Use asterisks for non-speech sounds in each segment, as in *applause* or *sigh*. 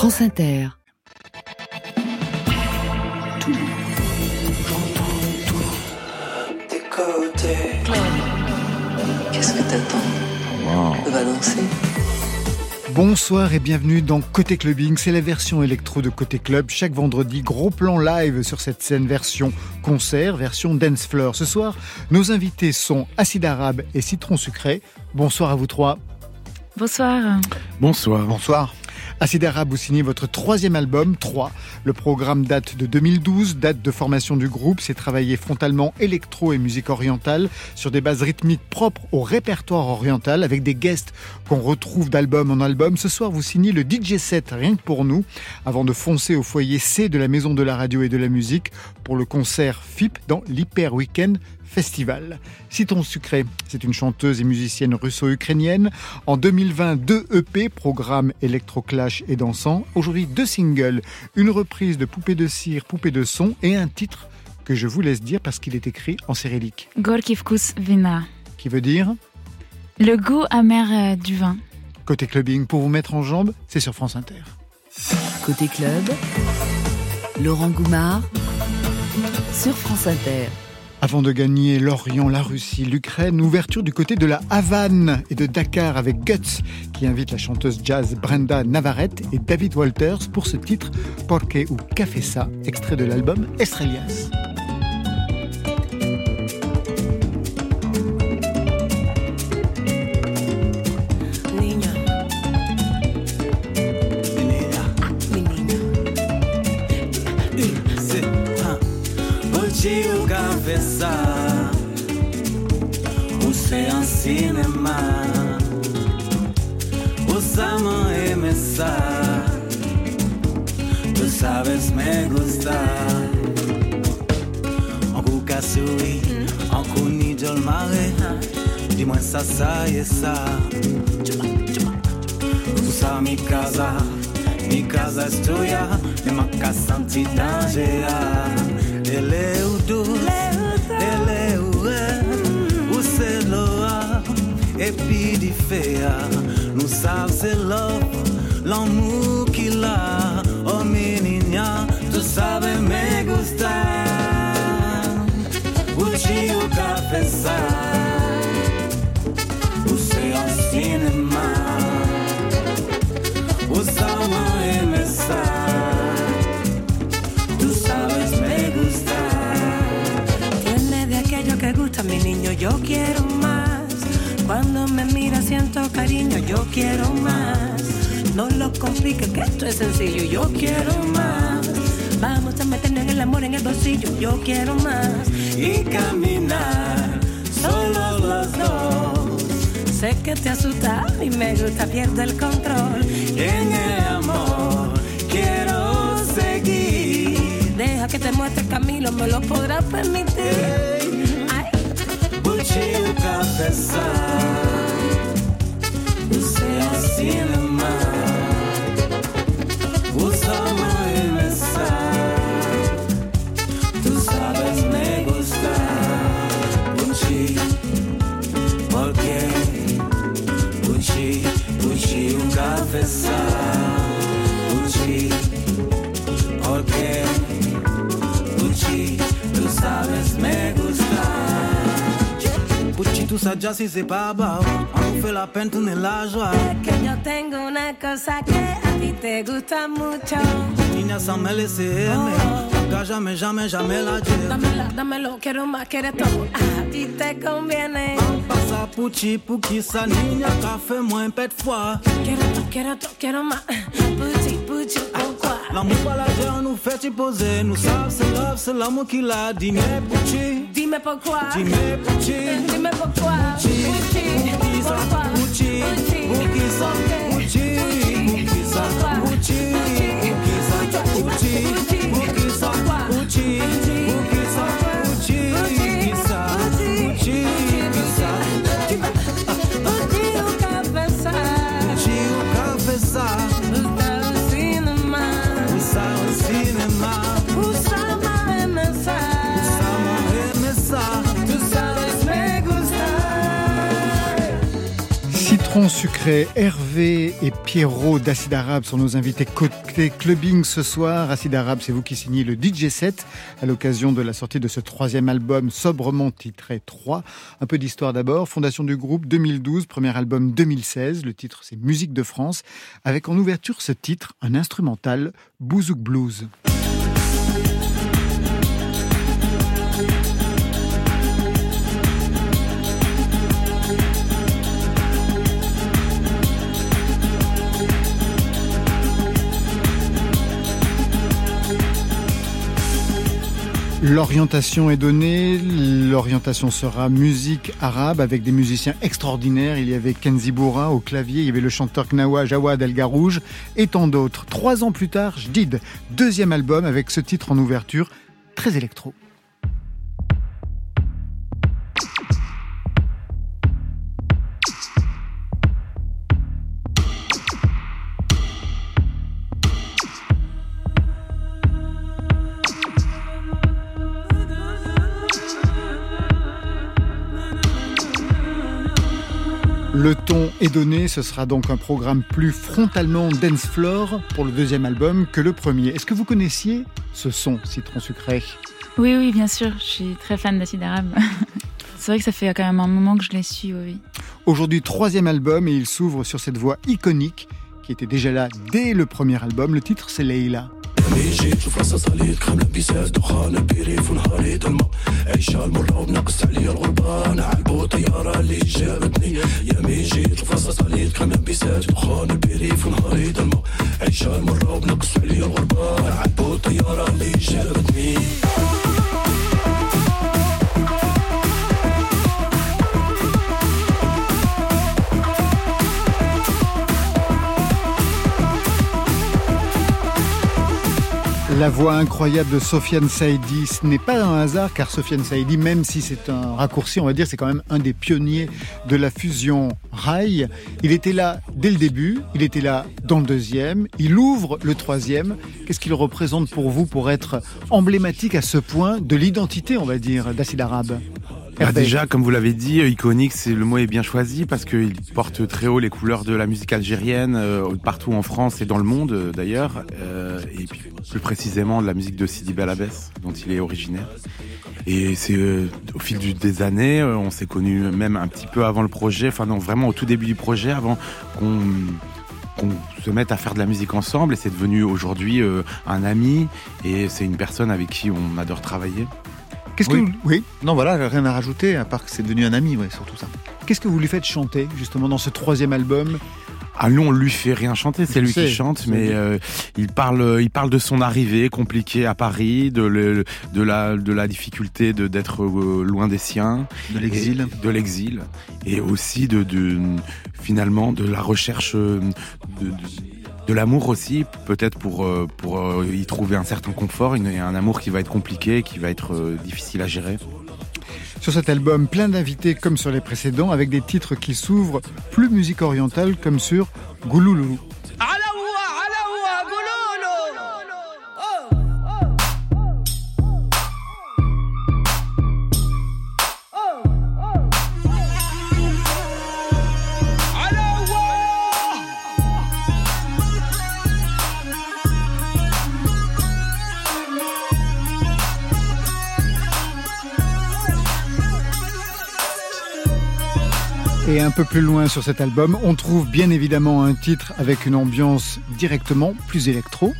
France Inter. Tout, j'entends tout. Des côtés. Qu'est-ce que t'attends On va danser. Bonsoir et bienvenue dans Côté Clubbing, c'est la version électro de Côté Club. Chaque vendredi, gros plan live sur cette scène version concert, version dance floor. Ce soir, nos invités sont Acide Arabe et Citron Sucré. Bonsoir à vous trois. Bonsoir. Bonsoir. Bonsoir. Acide Arabe, vous signez votre troisième album, 3. Le programme date de 2012, date de formation du groupe. C'est travailler frontalement électro et musique orientale sur des bases rythmiques propres au répertoire oriental avec des guests qu'on retrouve d'album en album. Ce soir, vous signez le DJ set, rien que pour nous, avant de foncer au foyer C de la Maison de la Radio et de la Musique pour le concert FIP dans l'Hyper Weekend Festival. Citron Sucré, c'est une chanteuse et musicienne russo-ukrainienne. En 2020, deux EP, programme électroclash et dansant. Aujourd'hui, deux singles, une reprise de Poupée de cire, Poupée de son et un titre que je vous laisse dire parce qu'il est écrit en cyrillique. Gorky vkus vina. Qui veut dire? Le goût amer euh, du vin. Côté clubbing, pour vous mettre en jambe, c'est sur France Inter. Côté club, Laurent Goumard sur France Inter. Avant de gagner l'Orient, la Russie, l'Ukraine, ouverture du côté de la Havane et de Dakar avec Guts qui invite la chanteuse jazz Brenda Navarrete et David Walters pour ce titre Porque ou Café Ça, extrait de l'album Estrellas. Gucci ou café ça Ou c'est un cinéma Usamos MSA Tú sabes me gusta En Kukasui En Kuni Jolmare Dis-moi ça, ça et ça Tu sabes mi casa Mi casa es tuya E ma casa Eleudo, Eleué, o mm. Seloa, Epidifea, nous savons c'est l'homme, l'amour qu'il a, oh, menina, tu sabe me gustar, vou te confessar. Yo quiero más. No lo compliques, que esto es sencillo, yo quiero más. Vamos a meternos el amor en el bolsillo, yo quiero más. Y caminar Solo los dos Sé que te asusta y me gusta, pierdo el control. En el amor Quiero seguir Deja que te muestre Camilo, me lo podrás permitir. Ay, o café tout ça déjà si c'est pas bas Fait la tourner la joie que yo tengo una cosa que a ti te gusta mucho. Niña me aimer Nunca jamais jamais jamais la dire Dámela, dámelo, quiero más, quieres todo. A ti te conviene. Passa pucci pour qui sa niña Café moins pète foi Quiero todo, quiero todo, quiero más. Puchi, puchi, pourquoi? L'amour pas la on nous fait y poser Nous savons c'est love, c'est l'amour qui l'a dit Mais pucci, Dime pourquoi. dis-moi pourquoi. Puchi, Pour qui ça, pourquoi? pucci Pour sucré. Hervé et Pierrot d'Acide Arabe sont nos invités côté clubbing ce soir. Acide Arabe, c'est vous qui signez le DJ set à l'occasion de la sortie de ce troisième album sobrement titré 3. Un peu d'histoire d'abord. Fondation du groupe 2012, premier album 2016. Le titre c'est Musique de France. Avec en ouverture ce titre, un instrumental, Bouzouk Blues. L'orientation est donnée, l'orientation sera musique arabe avec des musiciens extraordinaires. Il y avait Kenzi Boura au clavier, il y avait le chanteur Knawa Jawad El et tant d'autres. Trois ans plus tard, Jdid, deuxième album avec ce titre en ouverture, très électro. Le ton est donné, ce sera donc un programme plus frontalement dance floor pour le deuxième album que le premier. Est-ce que vous connaissiez ce son citron sucré? Oui, oui, bien sûr. Je suis très fan d'acide arabe. *laughs* C'est vrai que ça fait quand même un moment que je les suis, oui. Aujourd'hui, troisième album et il s'ouvre sur cette voix iconique qui était déjà là dès le premier album. Le titre, c'est Leila. ميجي تشوف راسها صليت كرام لبسات دخان البريف ونهاري دمع عيشة المرة ومنقص عليا الغربة أنا طيارة اللي جابتني. يا ميجي تشوف راسها صليت كرام لبسات دخان البريف ونهاري دمع عيشة المرة ومنقص عليا الغربة نعلبو عالبو طيارة اللي جابتني. La voix incroyable de Sofiane Saïdi, ce n'est pas un hasard car Sofiane Saïdi, même si c'est un raccourci, on va dire, c'est quand même un des pionniers de la fusion rail. Il était là dès le début, il était là dans le deuxième, il ouvre le troisième. Qu'est-ce qu'il représente pour vous pour être emblématique à ce point de l'identité, on va dire, d'Acide Arabe? Bah déjà, comme vous l'avez dit, iconique, c'est le mot est bien choisi parce qu'il porte très haut les couleurs de la musique algérienne euh, partout en France et dans le monde euh, d'ailleurs, euh, et puis plus précisément de la musique de Sidi Belabès, dont il est originaire. Et c'est euh, au fil du, des années, euh, on s'est connus même un petit peu avant le projet, enfin non, vraiment au tout début du projet, avant qu'on qu'on se mette à faire de la musique ensemble. Et c'est devenu aujourd'hui euh, un ami et c'est une personne avec qui on adore travailler. Qu'est-ce que Oui. vous... oui Non, voilà, rien à rajouter, à part que c'est devenu un ami, ouais, surtout ça. Qu'est-ce que vous lui faites chanter justement dans ce troisième album? Ah nous on lui fait rien chanter, c'est lui sais, qui chante, mais euh, il parle, il parle de son arrivée compliquée à Paris, de, le- de la, de la difficulté de d'être euh, loin des siens, De l'exil. et- de l'exil, et aussi de, de finalement de la recherche euh, de, de, de l'amour aussi, peut-être pour euh, pour euh, y trouver un certain confort, une- un amour qui va être compliqué, qui va être euh, difficile à gérer. Sur cet album, plein d'invités comme sur les précédents, avec des titres qui s'ouvrent plus musique orientale comme sur Gouloulou. Et un peu plus loin sur cet album, on trouve bien évidemment un titre avec une ambiance directement plus électro.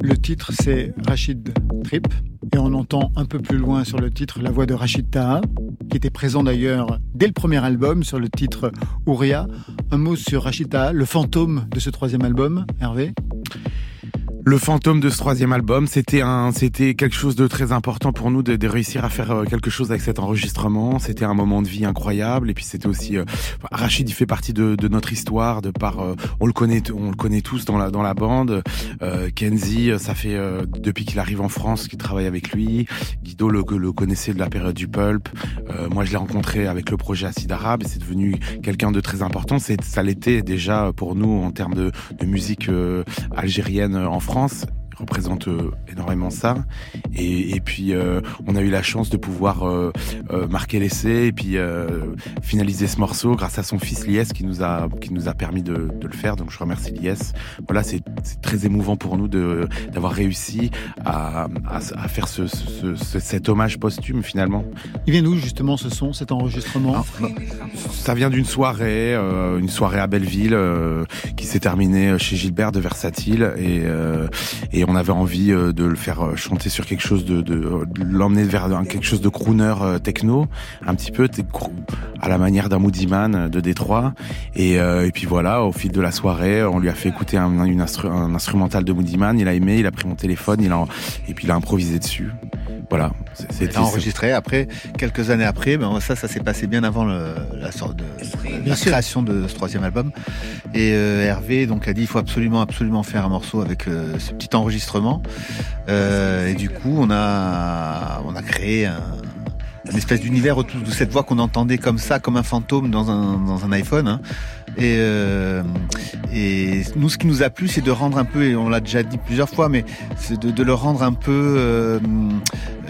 Le titre c'est Rachid Trip entend un peu plus loin sur le titre la voix de Rachid qui était présent d'ailleurs dès le premier album sur le titre Ouria. Un mot sur Rachid le fantôme de ce troisième album, Hervé? Le fantôme de ce troisième album, c'était un, c'était quelque chose de très important pour nous de, réussir à faire euh, quelque chose avec cet enregistrement. C'était un moment de vie incroyable et puis c'était aussi euh, Rachid, il fait partie de, notre histoire, euh, on le connaît, on le connaît tous dans la dans la bande. Euh, Kenzie, ça fait depuis qu'il arrive en France qu'il travaille avec lui. Guido le, le connaissait de la période du pulp. moi, je l'ai rencontré avec le projet Acide Arabe et c'est devenu quelqu'un de très important. C'est, ça l'était déjà pour nous en termes de musique algérienne en France France représente euh, énormément ça. Et, et puis euh, on a eu la chance de pouvoir euh, marquer l'essai et puis finaliser ce morceau grâce à son fils Lies qui nous a qui nous a permis de, de le faire. Donc je remercie Lies. Voilà, c'est très émouvant pour nous de d'avoir réussi à, à, à faire ce, ce, ce, cet hommage posthume finalement. Il vient d'où justement ce son, cet enregistrement? Ah, bah, Ça vient d'une soirée, une soirée à Belleville qui s'est terminée chez Gilbert de Versatile et, et on avait envie euh, de le faire euh, chanter sur quelque chose de, de, l'emmener vers quelque chose de crooner euh, techno, un petit peu à la manière d'un Moody Man de Détroit. Et, et, puis voilà, au fil de la soirée, on lui a fait écouter un, une un instrumental de Moody Man. Il a aimé, il a pris mon téléphone, il a, et puis il a improvisé dessus. Voilà. C'est enregistré. Après, quelques années après, ben ça, ça s'est passé bien avant le, la sorte de la création de ce troisième album. Et euh, Hervé donc a dit il faut absolument, absolument faire un morceau avec euh, ce petit enregistrement. Euh, et du coup, on a, on a créé un, une espèce d'univers autour de cette voix qu'on entendait comme ça, comme un fantôme dans un, dans un iPhone. Hein. Et, euh, et nous, ce qui nous a plu, c'est de rendre un peu, et on l'a déjà dit plusieurs fois, mais c'est de, de, le rendre un peu euh,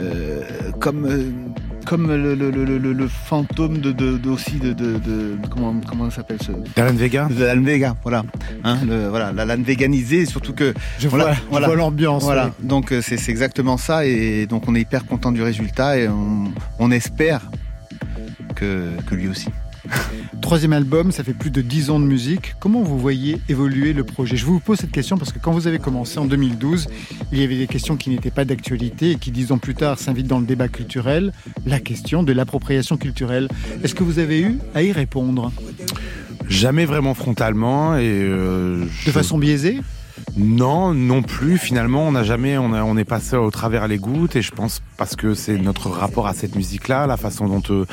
euh, comme euh, comme le, le, le, le, fantôme de, de, de aussi de, de, de, comment comment ça s'appelle ce Alan Vega de Alan Vega voilà. Hein, le, voilà l'Alan Veganisé surtout que je vois, voilà, vois l'ambiance voilà. donc euh, c'est exactement ça et donc on est hyper content du résultat et on, on espère que, que lui aussi Troisième album, ça fait plus de dix ans de musique. Comment vous voyez évoluer le projet? Je vous pose cette question parce que quand vous avez commencé en 2012, il y avait des questions qui n'étaient pas d'actualité et qui dix ans plus tard s'invitent dans le débat culturel, la question de l'appropriation culturelle. Est-ce que vous avez eu à y répondre? Jamais vraiment frontalement et euh, de façon biaisée? Non, non plus. Finalement, on n'a jamais, on, est passé au travers les gouttes, et je pense parce que c'est notre rapport à cette musique-là, la façon dont euh,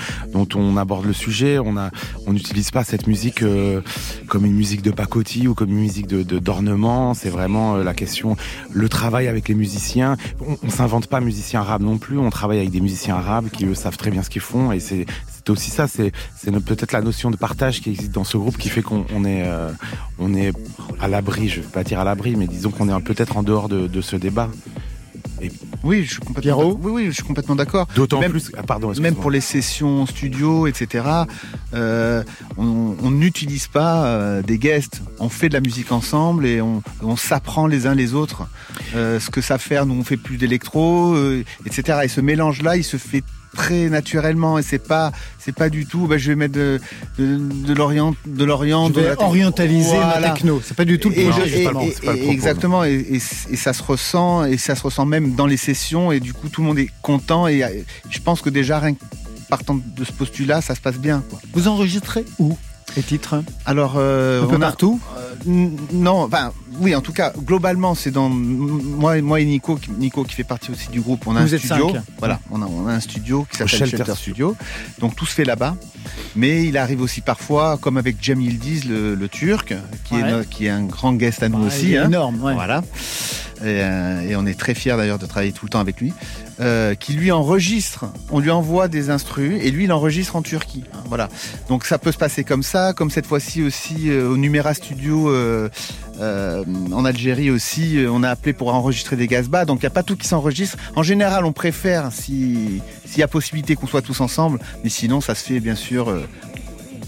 on aborde le sujet. On n'utilise pas cette musique euh, comme une musique de pacotille ou comme une musique d'ornement. c'est vraiment euh, la question, le travail avec les musiciens. On, on s'invente pas musiciens arabes non plus. On travaille avec des musiciens arabes qui savent très bien ce qu'ils font, et c'est c'est aussi ça, c'est peut-être la notion de partage qui existe dans ce groupe qui fait qu'on est, euh, on est à l'abri, je ne vais pas dire à l'abri, mais disons qu'on est peut-être en dehors de, de ce débat. Et oui, je suis complètement, oui, oui, je suis complètement d'accord. D'autant plus, ah, pardon, même pour les sessions studio, etc. Euh, on n'utilise pas euh, des guests. On fait de la musique ensemble et on, on s'apprend les uns les autres euh, ce que ça fait. Nous, on fait plus d'électro, etc. Et ce mélange-là, il se fait très naturellement et c'est pas c'est pas du tout bah, je vais mettre de de, de l'orient de l'orient de orientaliser voilà. la techno. C'est pas du tout le projet exactement et, et, et, ça se ressent et ça se ressent même dans les sessions et du coup tout le monde est content et je pense que déjà rien partant de ce postulat ça se passe bien quoi. vous enregistrez où? Les titres Alors, euh, un peu partout euh, Non, enfin, oui, en tout cas, globalement, c'est dans moi, moi et Nico, Nico qui fait partie aussi du groupe. On a Vous un studio. Cinq. Voilà, on a, on a, un studio qui s'appelle Shelter, Shelter Studio. Donc tout se fait là-bas. Mais il arrive aussi parfois, comme avec Jamie Yildiz, le, le Turc, qui, ouais. est, qui est un grand guest à nous aussi. Hein. énorme, ouais. Voilà. Et, euh, et, on est très fiers d'ailleurs de travailler tout le temps avec lui. Euh, qui lui enregistre, on lui envoie des instrus et lui il enregistre en Turquie. Voilà. Donc ça peut se passer comme ça, comme cette fois-ci aussi euh, au Numera Studio euh, en Algérie aussi, on a appelé pour enregistrer des gazbas. Donc il n'y a pas tout qui s'enregistre. En général, on préfère si s'il y a possibilité qu'on soit tous ensemble, mais sinon ça se fait bien sûr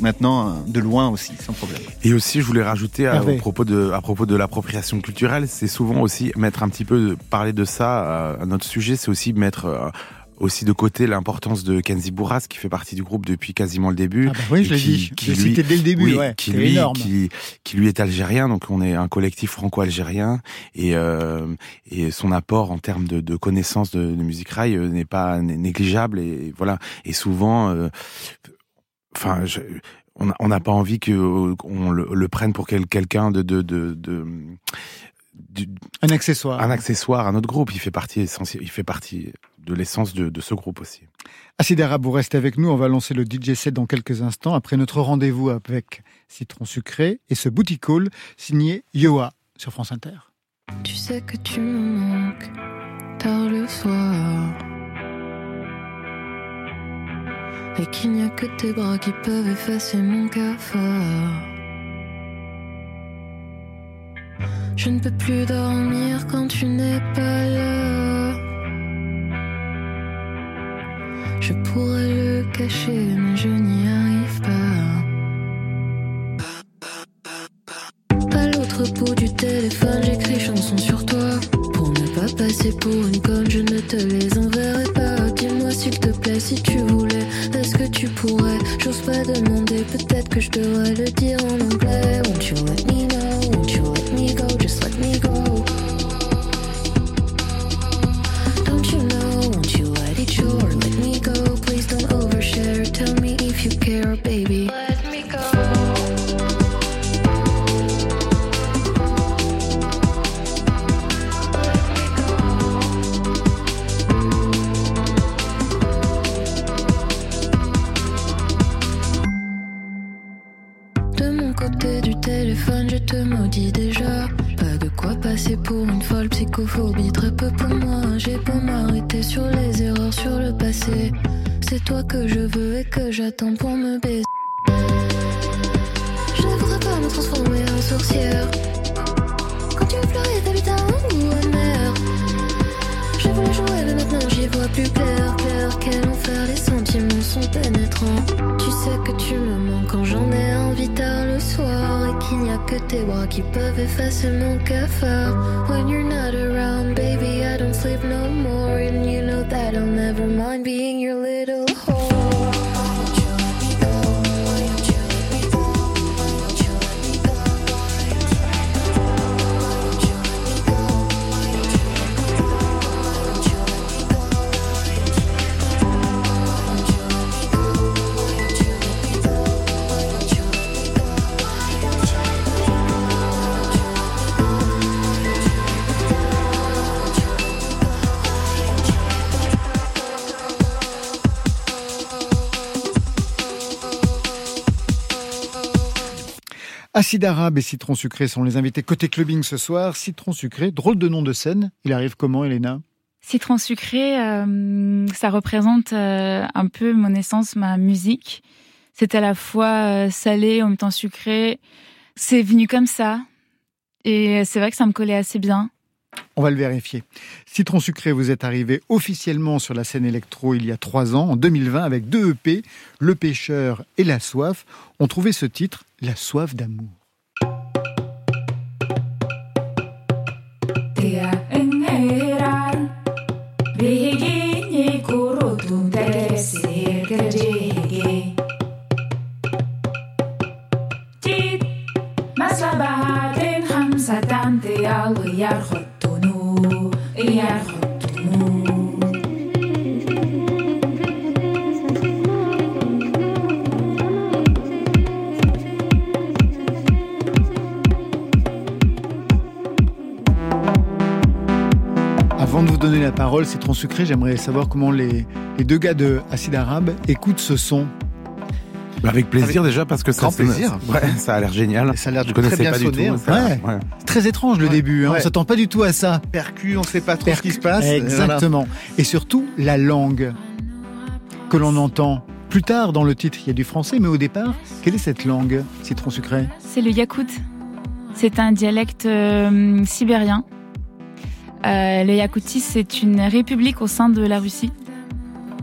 maintenant de loin aussi, sans problème. Et aussi, je voulais rajouter à, à propos de, à propos de l'appropriation culturelle, c'est souvent aussi mettre un petit peu, parler de ça à notre sujet, c'est aussi mettre euh, aussi de côté l'importance de Kenzi Bourras qui fait partie du groupe depuis quasiment le début. Ah bah oui, je l'ai dit. Qui, je lui, dès le début. Oui, ouais, qui, lui, qui, qui, lui est algérien, donc on est un collectif franco-algérien et, euh, et son apport en termes de, de connaissances de, de musique rail euh, n'est pas négligeable et voilà. Et souvent, euh, enfin, je, on n'a pas envie que on le, le, prenne pour quel, quelqu'un de, de, de, de un accessoire. Un accessoire à notre groupe. Il fait partie essentiel. Il fait partie de l'essence de, de, ce groupe aussi. Acid Arabe, vous restez avec nous. On va lancer le DJ set dans quelques instants après notre rendez-vous avec Citron Sucré et ce booty call signé Yoa sur France Inter. Tu sais que tu me manques tard le soir. Et qu'il n'y a que tes bras qui peuvent effacer mon cafard. Je ne peux plus dormir quand tu n'es pas là. Je pourrais le cacher, mais je n'y arrive pas. À l'autre bout du téléphone, j'écris chansons sur toi. Pour ne pas passer pour une que je devrais le dire en anglais. Acide arabe et citron sucré sont les invités côté clubbing ce soir. Citron sucré, drôle de nom de scène. Il arrive comment, Elena? Citron sucré, euh, ça représente euh, un peu mon essence, ma musique. C'est à la fois euh, salé, en même temps sucré. C'est venu comme ça. Et c'est vrai que ça me collait assez bien. On va le vérifier. Citron sucré, vous êtes arrivé officiellement sur la scène électro il y a trois ans, en 2020, avec deux EP, Le Pêcheur et La Soif. On trouvait ce titre, La Soif d'amour. Vous donner la parole, Citron Sucré, j'aimerais savoir comment les, les deux gars de Acide Arabe écoutent ce son. Bah, Avec plaisir Avec déjà parce que grand ça, plaisir. Ouais, *laughs* ça a l'air génial. Ça a l'air très bien pas du sonner, tout. ouais. C'est très étrange le Ouais. début, hein. on s'attend pas du tout à ça. Percu, on sait pas trop ce qui Percu- se passe. Exactement. Et surtout, la langue que l'on entend. Plus tard dans le titre, il y a du français, mais au départ, quelle est cette langue, Citron Sucré? C'est le yakout. C'est un dialecte euh, sibérien. Euh, le Yakoutie, c'est une république au sein de la Russie.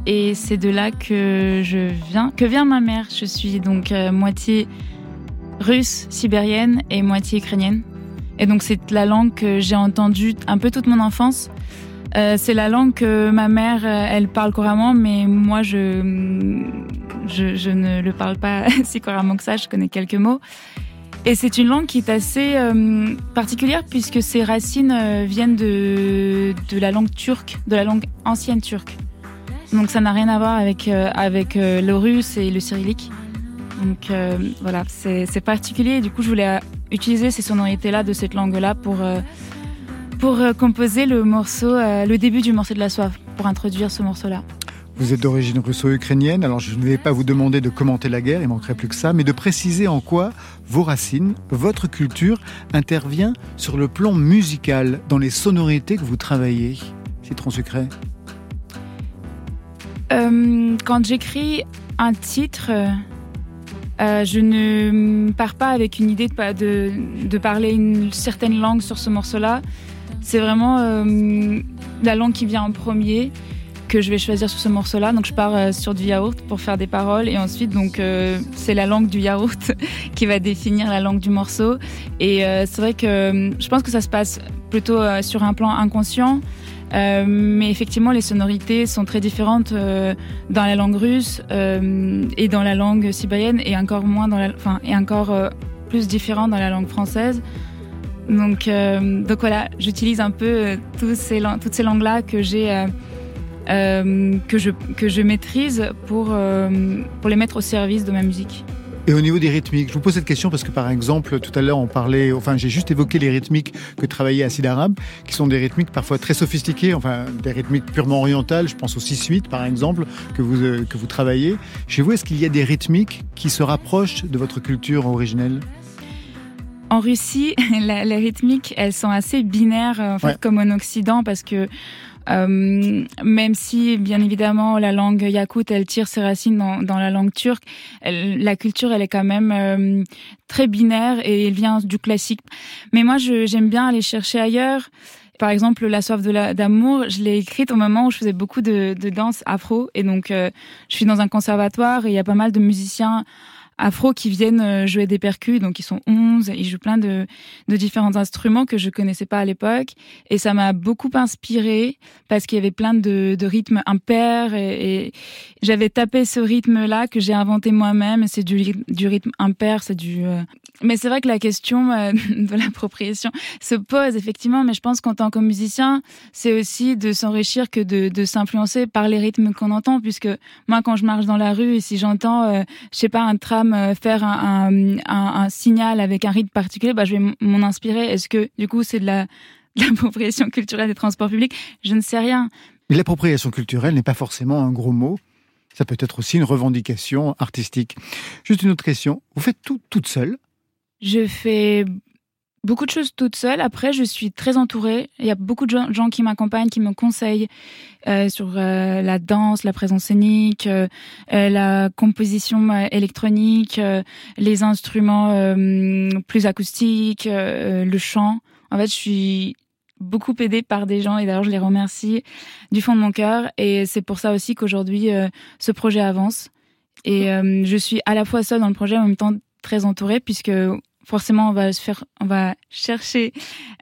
Et c'est de là que je viens, que vient ma mère. Je suis donc euh, moitié russe, sibérienne et moitié ukrainienne. Et donc c'est la langue que j'ai entendue un peu toute mon enfance. Euh, c'est la langue que ma mère, euh, elle parle couramment, mais moi je, je, je ne le parle pas *laughs* si couramment que ça. Je connais quelques mots. Et c'est une langue qui est assez euh, particulière puisque ses racines euh, viennent de, de la langue turque, de la langue ancienne turque. Donc ça n'a rien à voir avec, euh, avec euh, le russe et le cyrillique. Donc voilà, c'est particulier. Du coup, je voulais utiliser ces sonorités-là de cette langue-là pour, pour composer le morceau, le début du morceau de la soif, pour introduire ce morceau-là. Vous êtes d'origine russo-ukrainienne, alors je ne vais pas vous demander de commenter la guerre, il manquerait plus que ça, mais de préciser en quoi vos racines, votre culture intervient sur le plan musical, dans les sonorités que vous travaillez. Citron sucré. Euh, quand j'écris un titre, euh, je ne pars pas avec une idée de, parler une certaine langue sur ce morceau-là. C'est vraiment euh, la langue qui vient en premier que je vais choisir sur ce morceau-là. Donc je pars euh, sur du yaourt pour faire des paroles et ensuite donc euh, c'est la langue du yaourt *laughs* qui va définir la langue du morceau. Et euh, c'est vrai que je pense que ça se passe plutôt sur un plan inconscient. Mais effectivement, les sonorités sont très différentes dans la langue russe et dans la langue sibérienne, et encore moins dans enfin, et encore plus différentes dans la langue française. Donc, donc voilà, j'utilise un peu toutes ces langues-là que j'ai euh, que, je, que je maîtrise pour, euh, pour les mettre au service de ma musique. Et au niveau des rythmiques, je vous pose cette question parce que par exemple, tout à l'heure on parlait, enfin j'ai juste évoqué les rythmiques que travaillait Acid Arabe, qui sont des rythmiques parfois très sophistiquées, enfin des rythmiques purement orientales, je pense au 6-8 par exemple, que vous, euh, que vous travaillez. Chez vous, est-ce qu'il y a des rythmiques qui se rapprochent de votre culture originelle? En Russie, *laughs* la, les rythmiques, elles sont assez binaires, en fait, ouais. comme en Occident, parce que euh, même si, bien évidemment, la langue yakoute, elle tire ses racines dans, dans la langue turque, elle, la culture, elle est quand même euh, très binaire et elle vient du classique. Mais moi, j'aime bien aller chercher ailleurs. Par exemple, La soif d'amour, je l'ai écrite au moment où je faisais beaucoup de, de danse afro. Et donc, euh, je suis dans un conservatoire et il y a pas mal de musiciens afro qui viennent euh, jouer des percus, donc ils sont 11, ils jouent plein de, différents instruments que je connaissais pas à l'époque, et ça m'a beaucoup inspiré parce qu'il y avait plein de, rythmes impairs, et, j'avais tapé ce rythme-là que j'ai inventé moi-même, c'est du, rythme impair, c'est du... Euh... Mais c'est vrai que la question euh, *laughs* de l'appropriation se pose effectivement, mais je pense qu'en tant que musicien, c'est aussi de s'enrichir que de, de s'influencer par les rythmes qu'on entend, puisque moi quand je marche dans la rue, et si j'entends, euh, je sais pas, un tram faire un, un, un, un, signal avec un rythme particulier, bah, je vais m'en inspirer. Est-ce que du coup c'est de la *laughs* de l'appropriation culturelle des transports publics? Je ne sais rien. Mais l'appropriation culturelle n'est pas forcément un gros mot. Ça peut être aussi une revendication artistique. Juste une autre question. Vous faites tout toute seule? Je fais beaucoup de choses toute seule. Après, je suis très entourée. Il y a beaucoup de gens qui m'accompagnent, qui me conseillent euh, sur euh, la danse, la présence scénique, euh, la composition euh, électronique, euh, les instruments euh, plus acoustiques, le chant. En fait, je suis beaucoup aidée par des gens et d'ailleurs je les remercie du fond de mon cœur et c'est pour ça aussi qu'aujourd'hui ce projet avance et je suis à la fois seule dans le projet en même temps très entourée puisque forcément on va se faire on va chercher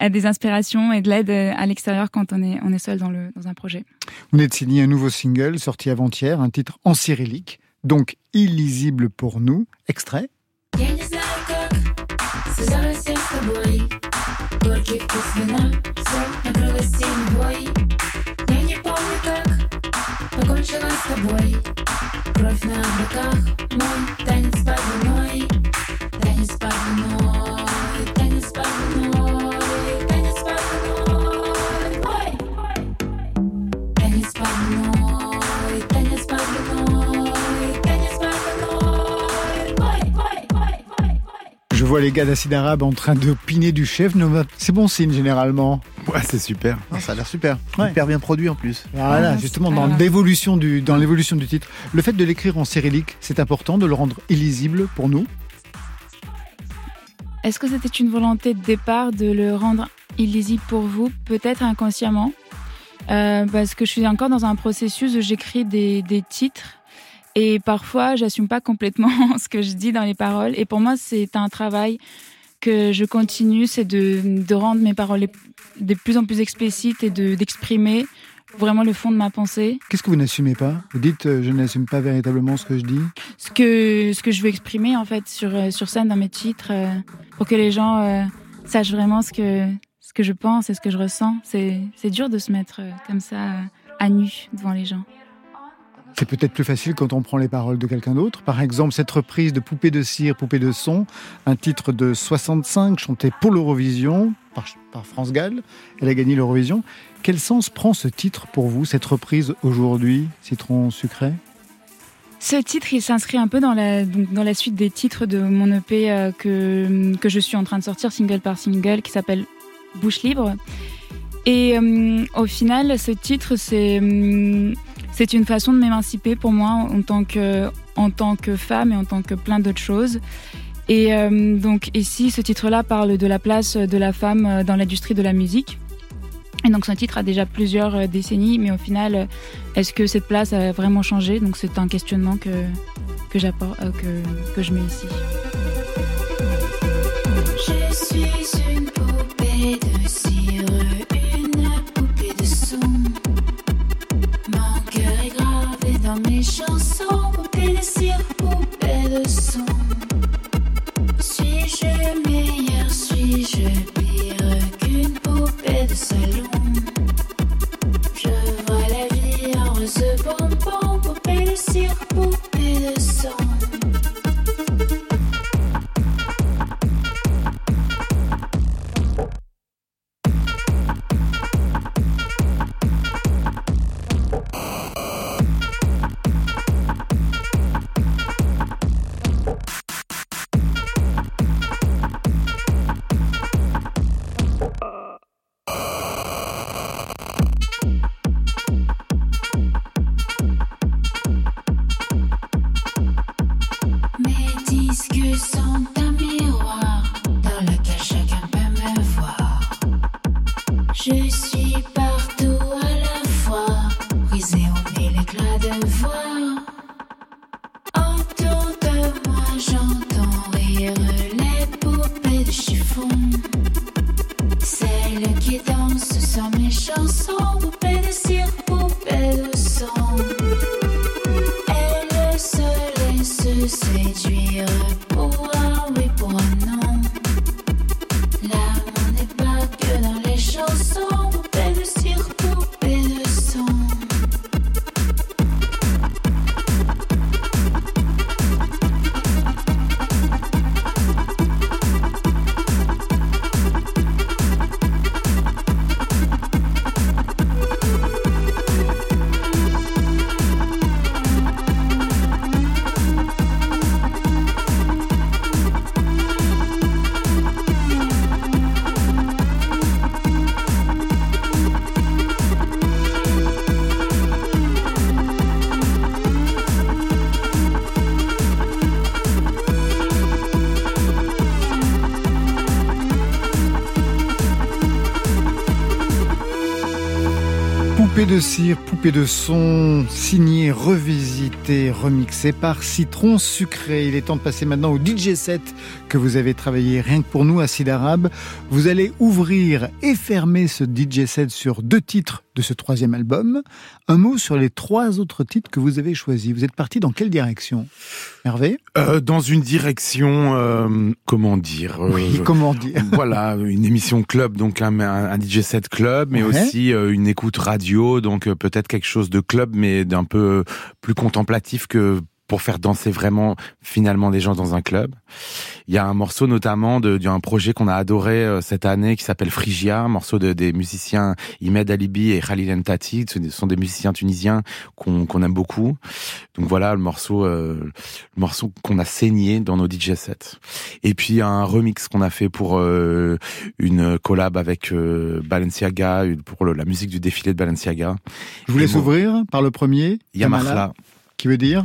des inspirations et de l'aide à l'extérieur quand on est on est seul dans le dans un projet. Vous venez de signer un nouveau single sorti avant-hier, un titre en cyrillique, donc illisible pour nous, extrait. Кровь на руках, мой танец под луной je vois les gars d'Acide Arabe en train de piner du chef. C'est bon signe généralement. Ouais, c'est super. Ça a l'air super. Ouais. Hyper bien produit en plus. Voilà, justement, dans l'évolution du, dans l'évolution du titre. Le fait de l'écrire en cyrillique, c'est important de le rendre illisible pour nous est-ce que c'était une volonté de départ de le rendre illisible pour vous, peut-être inconsciemment? Euh, Parce que je suis encore dans un processus où j'écris des, des titres et parfois j'assume pas complètement *laughs* ce que je dis dans les paroles. Et pour moi, c'est un travail que je continue, c'est de, de rendre mes paroles de plus en plus explicites et d'exprimer vraiment le fond de ma pensée. Qu'est-ce que vous n'assumez pas? Vous dites euh, je n'assume pas véritablement ce que je dis Ce que ce que je veux exprimer en fait sur euh, sur scène dans mes titres euh, pour que les gens euh, sachent vraiment ce que ce que je pense et ce que je ressens. C'est c'est dur de se mettre comme ça à nu devant les gens. C'est peut-être plus facile quand on prend les paroles de quelqu'un d'autre. Par exemple, cette reprise de Poupée de cire, Poupée de son, un titre de 65 chanté pour l'Eurovision par, par, France Gall. Elle a gagné l'Eurovision. Quel sens prend ce titre pour vous, cette reprise aujourd'hui, Citron sucré? Ce titre, il s'inscrit un peu dans la, suite des titres de mon EP euh, que, je suis en train de sortir single par single qui s'appelle Bouche libre. Et euh, au final, ce titre, c'est euh, c'est une façon de m'émanciper pour moi en tant que femme et en tant que plein d'autres choses. Et donc ici, ce titre-là parle de la place de la femme dans l'industrie de la musique. Et donc ce titre a déjà plusieurs euh, décennies, mais au final, euh, est-ce que cette place a vraiment changé? Donc c'est un questionnement que, que, euh, que, que je mets ici. Je suis une poupée de cire, son. Mes chansons, poupée de cire, poupée de son. Suis-je meilleur, suis-je poupée de salon Poupée de cire, poupée de son, signé, revisité, remixé par Citron Sucré. Il est temps de passer maintenant au DJ set que vous avez travaillé rien que pour nous à Sid Arabe. Vous allez ouvrir et fermer ce DJ set sur deux titres de ce troisième album. Un mot sur les trois autres titres que vous avez choisis. Vous êtes parti dans quelle direction Hervé? Euh, Dans une direction, euh, comment dire euh, Oui, comment dire? Voilà, une émission club, donc un, un DJ set club, mais aussi une écoute radio, donc peut-être quelque chose de club, mais d'un peu plus contemplatif que pour faire danser vraiment finalement des gens dans un club. Il y a un morceau notamment d'un projet qu'on a adoré euh, cette année qui s'appelle Phrygia, un morceau de, des musiciens Imed Alibi et Khalil Ntati, ce sont des musiciens tunisiens qu'on aime beaucoup. Donc voilà le morceau, euh, le morceau qu'on a saigné dans nos DJ sets. Et puis un remix qu'on a fait pour euh, une collab avec Balenciaga pour la musique du défilé de Balenciaga. Je voulais s'ouvrir par le premier. Yamarla. Qui veut dire?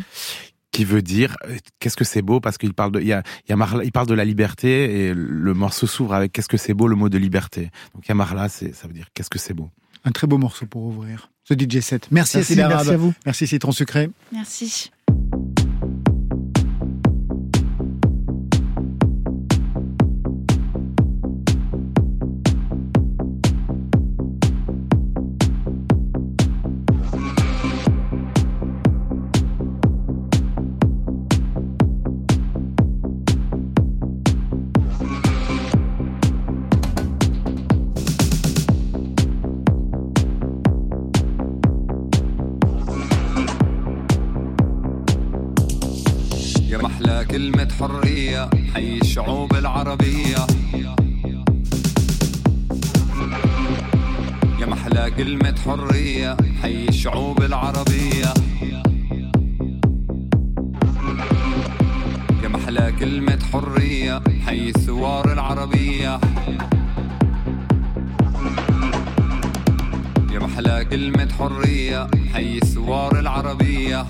Qui veut dire euh, qu'est-ce que c'est beau parce qu'il parle de il y a, il, y a il parle de la liberté et le morceau s'ouvre avec qu'est-ce que c'est beau le mot de liberté. Donc Yamarla c'est ça veut dire qu'est-ce que c'est beau. Un très beau morceau pour ouvrir ce DJ set. Merci, merci, merci à vous. Merci Citron Sucré. Merci. أحلى كلمة حرية حي الشعوب العربية. يا محلى كلمة حرية حي الشعوب العربية. يا محلى كلمة حرية حي الثوار العربية. يا محلى كلمة حرية حي الثوار العربية.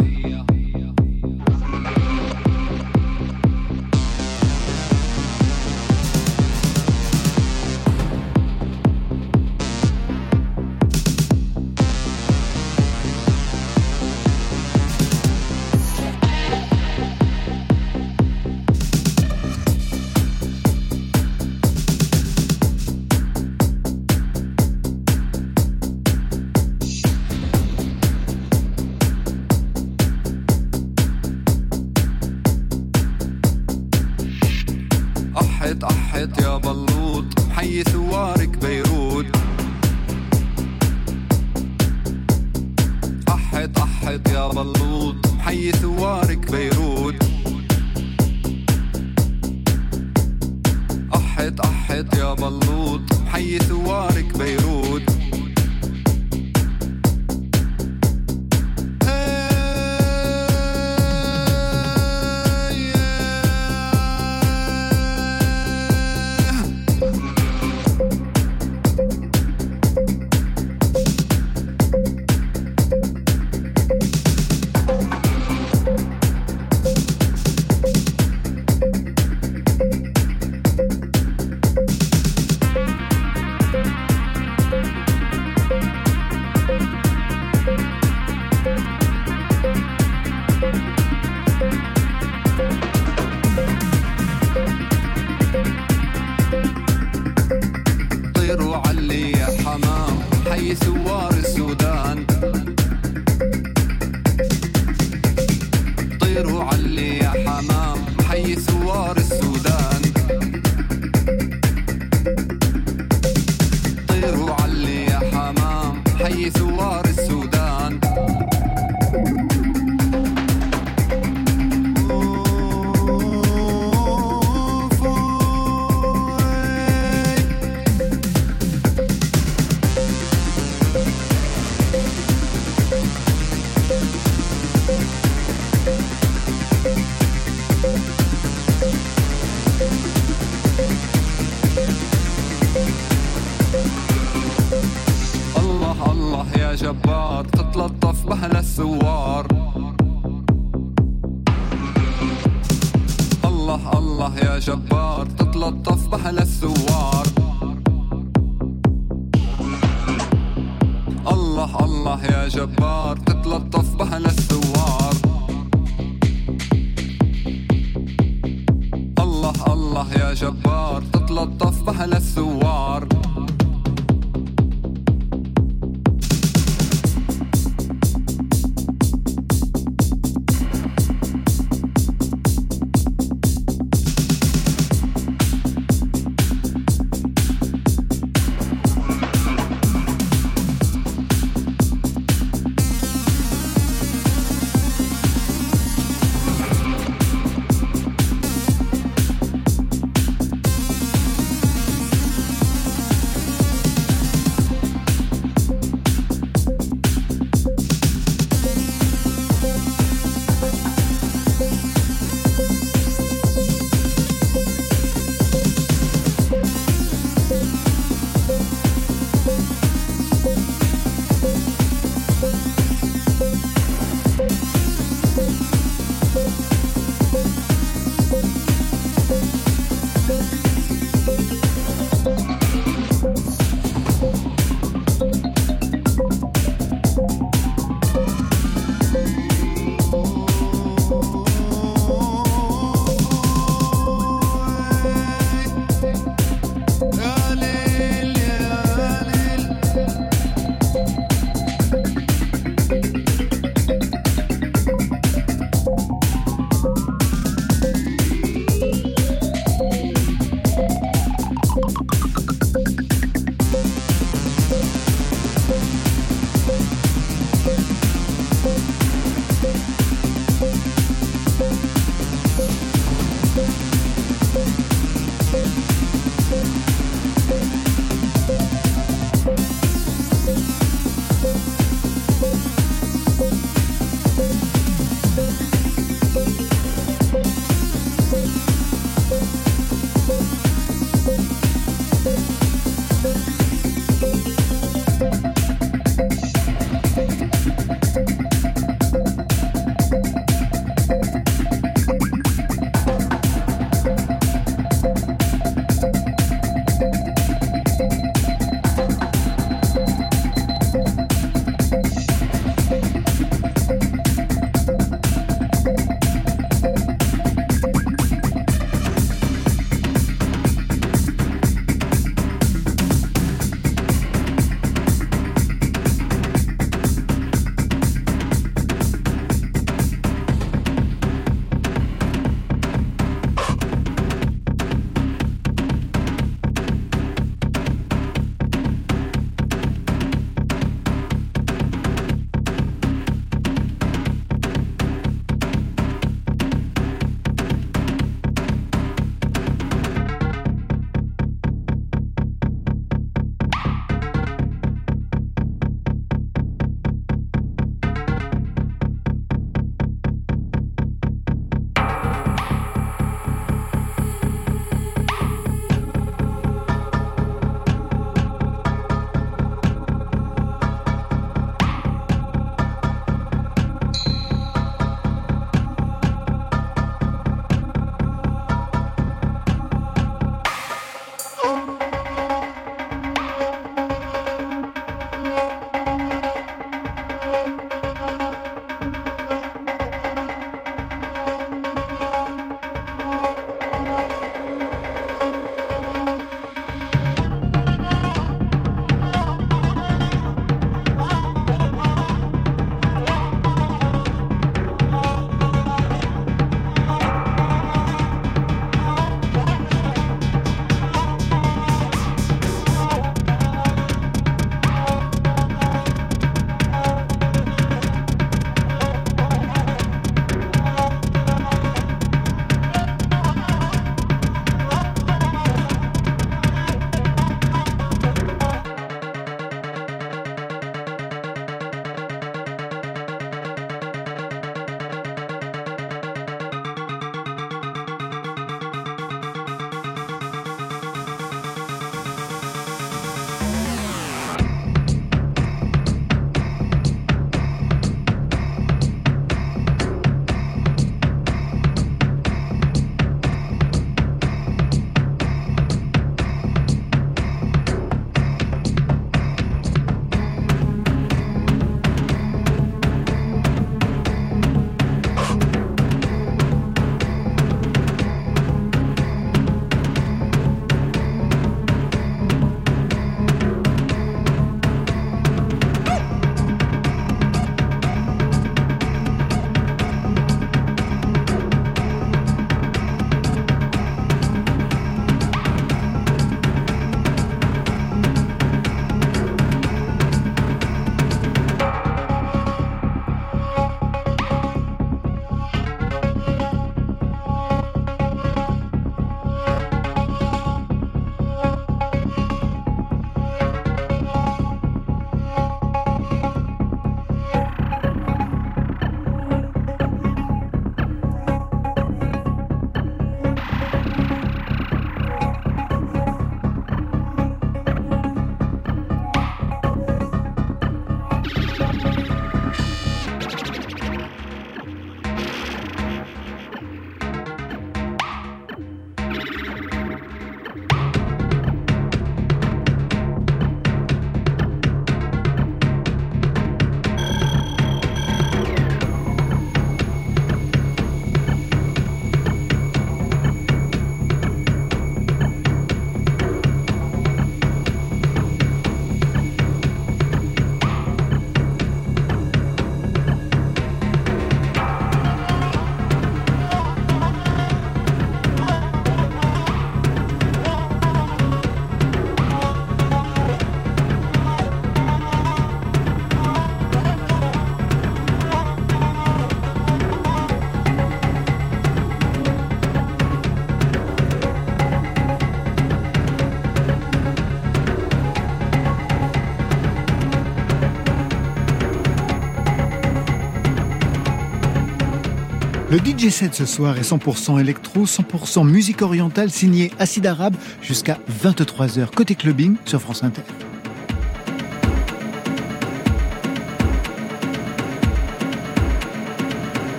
DJ set ce soir est 100% électro, 100% musique orientale signé Acide Arabe jusqu'à 23h côté clubbing sur France Inter.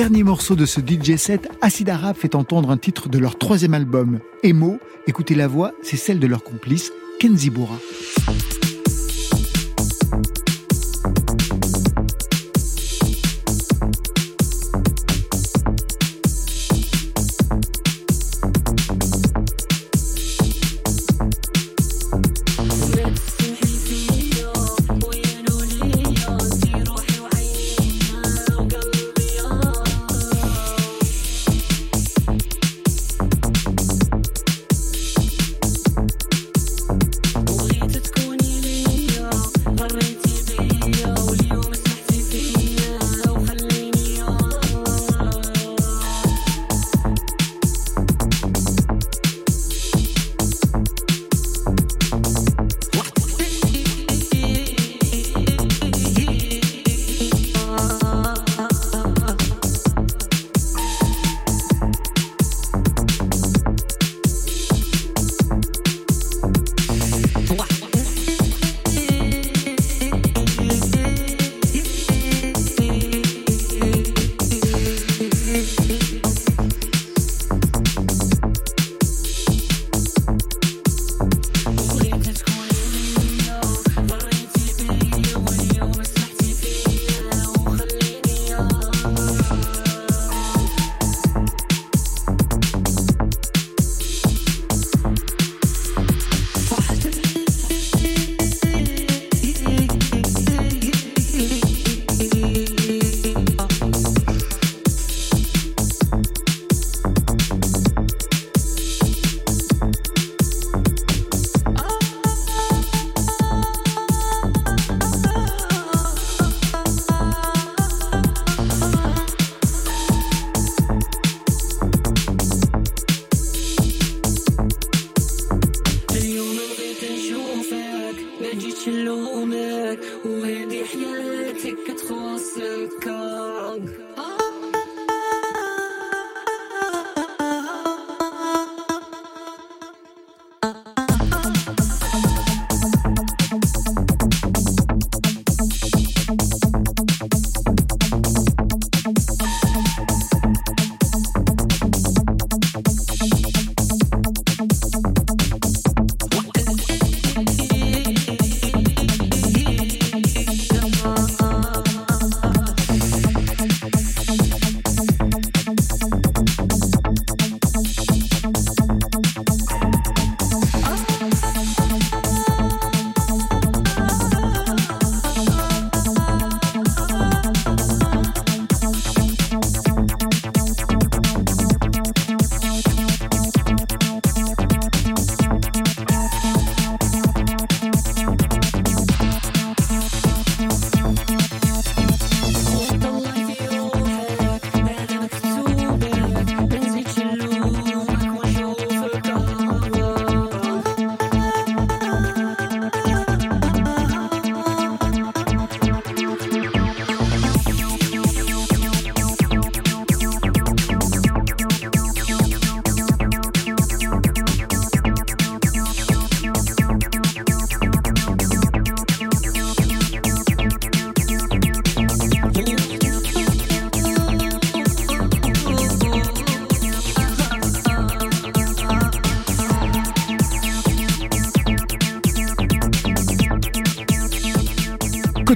Dernier morceau de ce DJ set, Acid fait entendre un titre de leur troisième album, Emo. Écoutez la voix, c'est celle de leur complice, Kenzi Boura.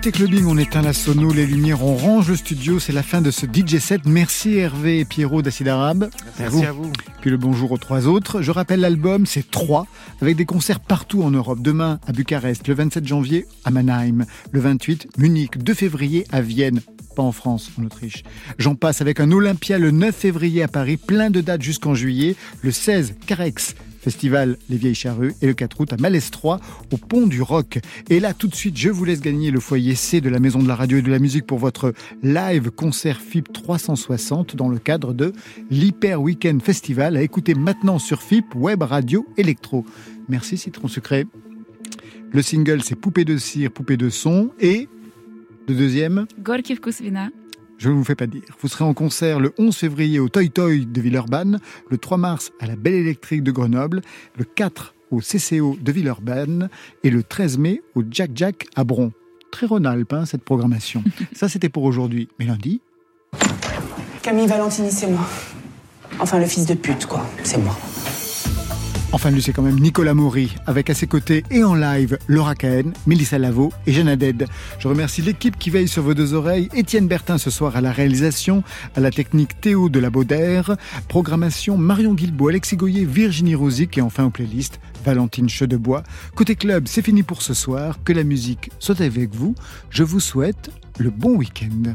Côté clubbing, on éteint la sono, les lumières, on range le studio. C'est la fin de ce DJ set. Merci Hervé et Pierrot d'Acide Arabe. Merci à vous. Puis le bonjour aux trois autres. Je rappelle l'album, c'est 3, avec des concerts partout en Europe. Demain à Bucarest, le 27 janvier à Mannheim, le 28 Munich, 2 février à Vienne, pas en France, en Autriche. J'en passe avec un Olympia le 9 février à Paris, plein de dates jusqu'en juillet, le 16 Carex, Festival Les Vieilles Charrues et le 4 août à Malestroit au Pont du Roc. Et là, tout de suite, je vous laisse gagner le foyer C de la Maison de la Radio et de la Musique pour votre live concert FIP 360 dans le cadre de l'Hyper Weekend Festival à écouter maintenant sur FIP Web Radio Electro. Merci Citron Sucré. Le single, c'est Poupée de cire, Poupée de son et le deuxième, Gorky Vkus Vina. Je ne vous fais pas dire. Vous serez en concert le 11 février au Toy Toy de Villeurbanne, le 3 mars à la Belle Électrique de Grenoble, le 4 au CCO de Villeurbanne et le 13 mai au Jack Jack à Bron. Très Rhône-Alpes, hein, cette programmation. *laughs* Ça, c'était pour aujourd'hui. Mais lundi, Camille Valentini, c'est moi. Enfin, le fils de pute, quoi. C'est moi. Enfin, lui, c'est quand même Nicolas Maury, avec à ses côtés et en live Laura Cahen, Mélissa Lavo et Jeanne Haddad. Je remercie l'équipe qui veille sur vos deux oreilles, Étienne Bertin ce soir à la réalisation, à la technique Théo de la Baudère, programmation Marion Guilbault, Alexis Goyer, Virginie Rosic et enfin aux playlists Valentine Chedebois. Côté club, c'est fini pour ce soir. Que la musique soit avec vous. Je vous souhaite le bon week-end.